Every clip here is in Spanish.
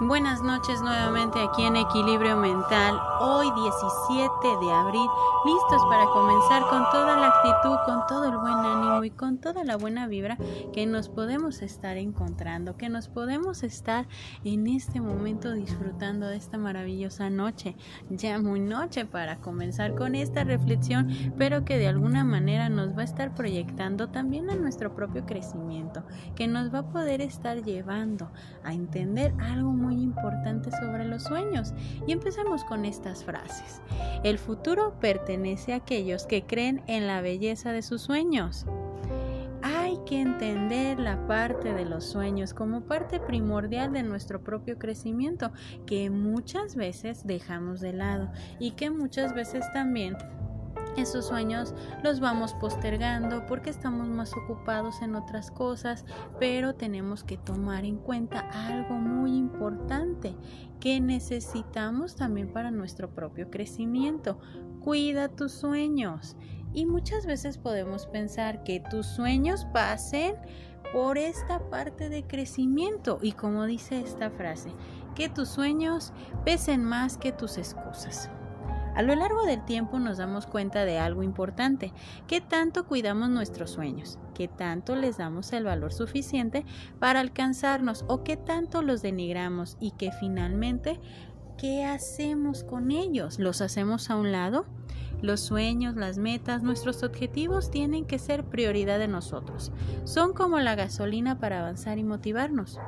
Buenas noches nuevamente aquí en Equilibrio Mental, hoy 17 de abril, listos para comenzar con toda la actitud, con todo el buen ánimo y con toda la buena vibra que nos podemos estar encontrando, que nos podemos estar en este momento disfrutando de esta maravillosa noche, ya muy noche para comenzar con esta reflexión, pero que de alguna manera nos va a estar proyectando también a nuestro propio crecimiento, que nos va a poder estar llevando a entender algo muy importante sobre los sueños. Y empezamos con estas frases. El futuro pertenece a aquellos que creen en la belleza de sus sueños. Hay que entender la parte de los sueños como parte primordial de nuestro propio crecimiento que muchas veces dejamos de lado y que muchas veces también esos sueños los vamos postergando porque estamos más ocupados en otras cosas, pero tenemos que tomar en cuenta algo muy importante que necesitamos también para nuestro propio crecimiento. Cuida tus sueños. Y muchas veces podemos pensar que tus sueños pasen por esta parte de crecimiento y como dice esta frase, que tus sueños pesen más que tus excusas. A lo largo del tiempo nos damos cuenta de algo importante, que tanto cuidamos nuestros sueños, que tanto les damos el valor suficiente para alcanzarnos o que tanto los denigramos y que finalmente, ¿qué hacemos con ellos? ¿Los hacemos a un lado? Los sueños, las metas, nuestros objetivos tienen que ser prioridad de nosotros. Son como la gasolina para avanzar y motivarnos.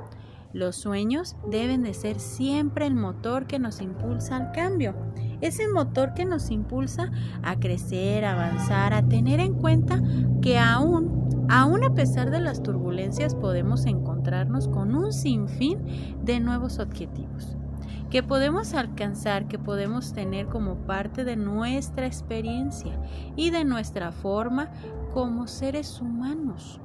Los sueños deben de ser siempre el motor que nos impulsa al cambio ese motor que nos impulsa a crecer, a avanzar, a tener en cuenta que aún, aún a pesar de las turbulencias, podemos encontrarnos con un sinfín de nuevos objetivos que podemos alcanzar, que podemos tener como parte de nuestra experiencia y de nuestra forma como seres humanos.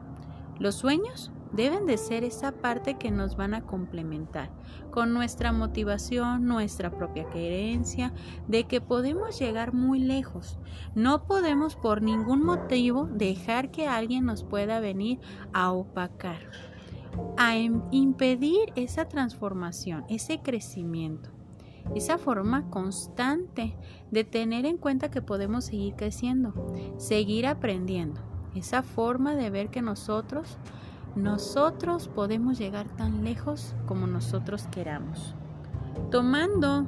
Los sueños deben de ser esa parte que nos van a complementar con nuestra motivación, nuestra propia creencia de que podemos llegar muy lejos. No podemos por ningún motivo dejar que alguien nos pueda venir a opacar, a impedir esa transformación, ese crecimiento esa forma constante de tener en cuenta que podemos seguir creciendo, seguir aprendiendo, esa forma de ver que nosotros nosotros podemos llegar tan lejos como nosotros queramos. Tomando,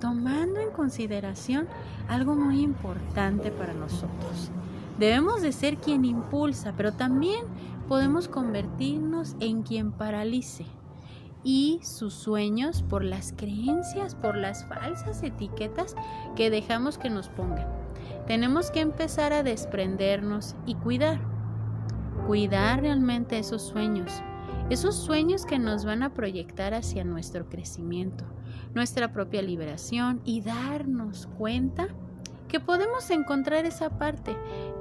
tomando en consideración algo muy importante para nosotros. Debemos de ser quien impulsa, pero también podemos convertirnos en quien paralice y sus sueños por las creencias, por las falsas etiquetas que dejamos que nos pongan. Tenemos que empezar a desprendernos y cuidar cuidar realmente esos sueños, esos sueños que nos van a proyectar hacia nuestro crecimiento, nuestra propia liberación y darnos cuenta que podemos encontrar esa parte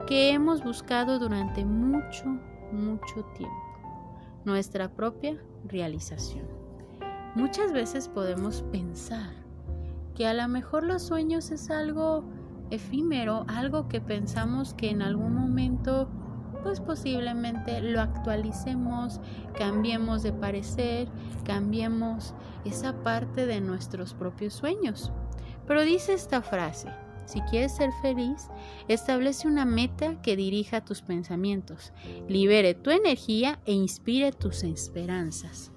que hemos buscado durante mucho, mucho tiempo, nuestra propia realización. Muchas veces podemos pensar que a lo mejor los sueños es algo efímero, algo que pensamos que en algún momento pues posiblemente lo actualicemos, cambiemos de parecer, cambiemos esa parte de nuestros propios sueños. Pero dice esta frase, si quieres ser feliz, establece una meta que dirija tus pensamientos, libere tu energía e inspire tus esperanzas.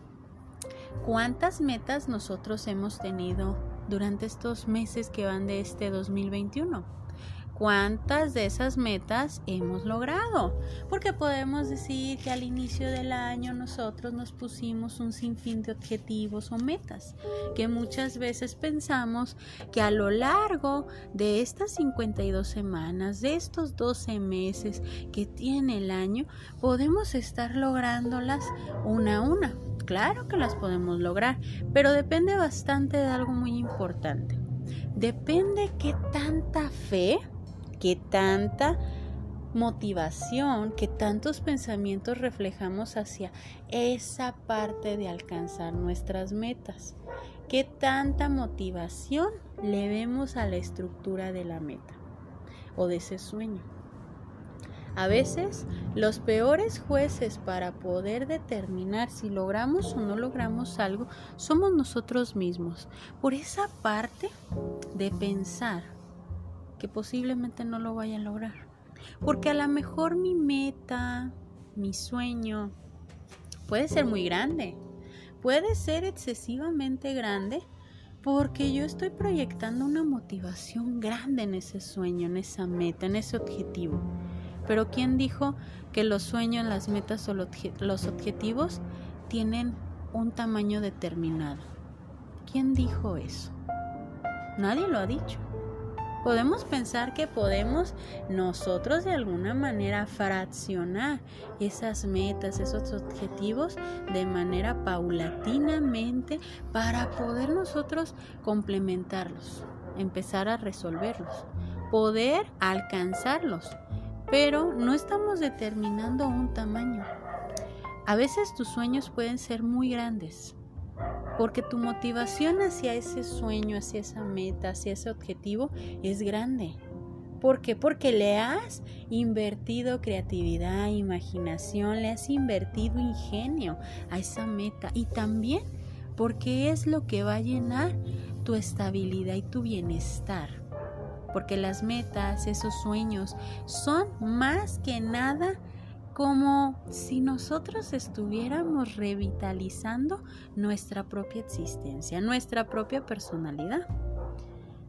¿Cuántas metas nosotros hemos tenido durante estos meses que van de este 2021? Cuántas de esas metas hemos logrado. Porque podemos decir que al inicio del año nosotros nos pusimos un sinfín de objetivos o metas, que muchas veces pensamos que a lo largo de estas 52 semanas, de estos 12 meses que tiene el año, podemos estar lográndolas una a una. Claro que las podemos lograr, pero depende bastante de algo muy importante. Depende qué tanta fe qué tanta motivación, qué tantos pensamientos reflejamos hacia esa parte de alcanzar nuestras metas, qué tanta motivación le vemos a la estructura de la meta o de ese sueño. A veces los peores jueces para poder determinar si logramos o no logramos algo somos nosotros mismos. Por esa parte de pensar que posiblemente no lo vaya a lograr. Porque a lo mejor mi meta, mi sueño, puede ser muy grande. Puede ser excesivamente grande porque yo estoy proyectando una motivación grande en ese sueño, en esa meta, en ese objetivo. Pero ¿quién dijo que los sueños, las metas o los objetivos tienen un tamaño determinado? ¿Quién dijo eso? Nadie lo ha dicho. Podemos pensar que podemos nosotros de alguna manera fraccionar esas metas, esos objetivos de manera paulatinamente para poder nosotros complementarlos, empezar a resolverlos, poder alcanzarlos pero no estamos determinando un tamaño. A veces tus sueños pueden ser muy grandes, porque tu motivación hacia ese sueño, hacia esa meta, hacia ese objetivo es grande. ¿Por qué? Porque le has invertido creatividad, imaginación, le has invertido ingenio a esa meta y también porque es lo que va a llenar tu estabilidad y tu bienestar porque las metas, esos sueños, son más que nada como si nosotros estuviéramos revitalizando nuestra propia existencia, nuestra propia personalidad.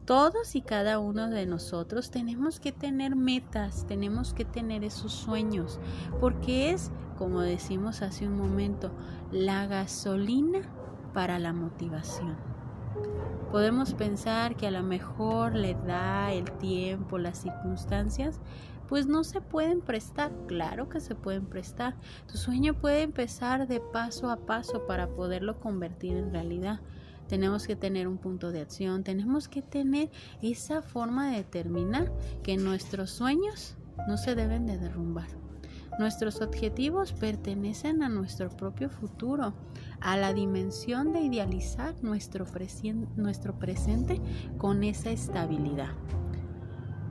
Todos y cada uno de nosotros tenemos que tener metas, tenemos que tener esos sueños, porque es, como decimos hace un momento, la gasolina para la motivación. Podemos pensar que a lo mejor la edad, el tiempo, las circunstancias, pues no se pueden prestar. Claro que se pueden prestar. Tu sueño puede empezar de paso a paso para poderlo convertir en realidad. Tenemos que tener un punto de acción, tenemos que tener esa forma de determinar que nuestros sueños no se deben de derrumbar. Nuestros objetivos pertenecen a nuestro propio futuro, a la dimensión de idealizar nuestro, nuestro presente con esa estabilidad.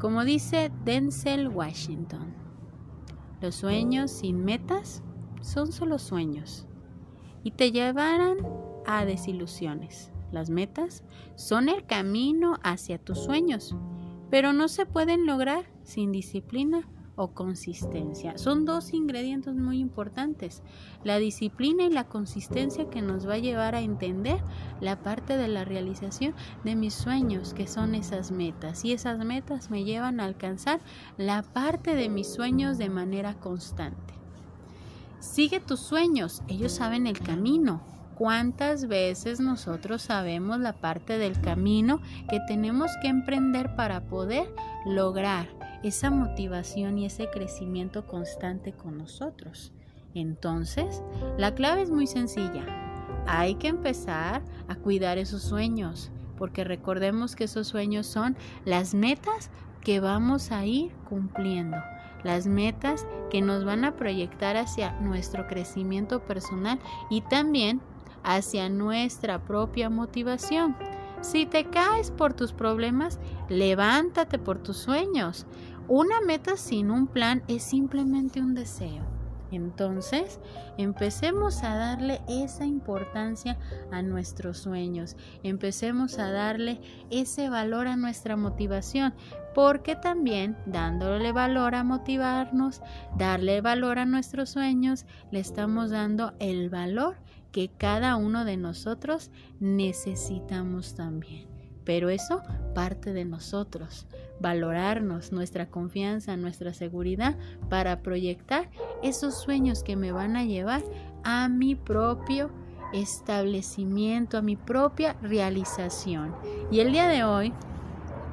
Como dice Denzel Washington, los sueños sin metas son solo sueños y te llevarán a desilusiones. Las metas son el camino hacia tus sueños, pero no se pueden lograr sin disciplina o consistencia. Son dos ingredientes muy importantes, la disciplina y la consistencia que nos va a llevar a entender la parte de la realización de mis sueños, que son esas metas. Y esas metas me llevan a alcanzar la parte de mis sueños de manera constante. Sigue tus sueños, ellos saben el camino, ¿Cuántas veces nosotros sabemos la parte del camino que tenemos que emprender para poder lograr esa motivación y ese crecimiento constante con nosotros. Entonces, la clave es muy sencilla. Hay que empezar a cuidar esos sueños, porque recordemos que esos sueños son las metas que vamos a ir cumpliendo, las metas que nos van a proyectar hacia nuestro crecimiento personal y también hacia nuestra propia motivación. Si te caes por tus problemas, levántate por tus sueños. Una meta sin un plan es simplemente un deseo. Entonces, empecemos a darle esa importancia a nuestros sueños, empecemos a darle ese valor a nuestra motivación, porque también dándole valor a motivarnos, darle valor a nuestros sueños, le estamos dando el valor que cada uno de nosotros necesitamos también. Pero eso parte de nosotros, valorarnos, nuestra confianza, nuestra seguridad para proyectar esos sueños que me van a llevar a mi propio establecimiento, a mi propia realización. Y el día de hoy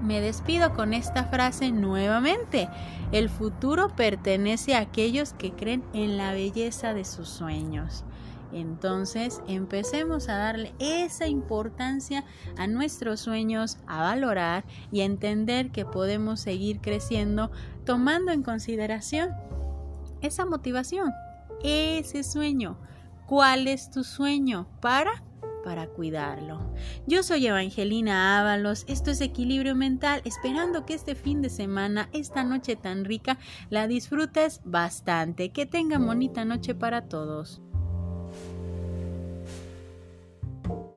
me despido con esta frase nuevamente. El futuro pertenece a aquellos que creen en la belleza de sus sueños. Entonces empecemos a darle esa importancia a nuestros sueños, a valorar y a entender que podemos seguir creciendo tomando en consideración esa motivación, ese sueño. ¿Cuál es tu sueño para para cuidarlo. Yo soy Evangelina Ábalos, esto es Equilibrio Mental, esperando que este fin de semana, esta noche tan rica, la disfrutes bastante. Que tengan bonita noche para todos.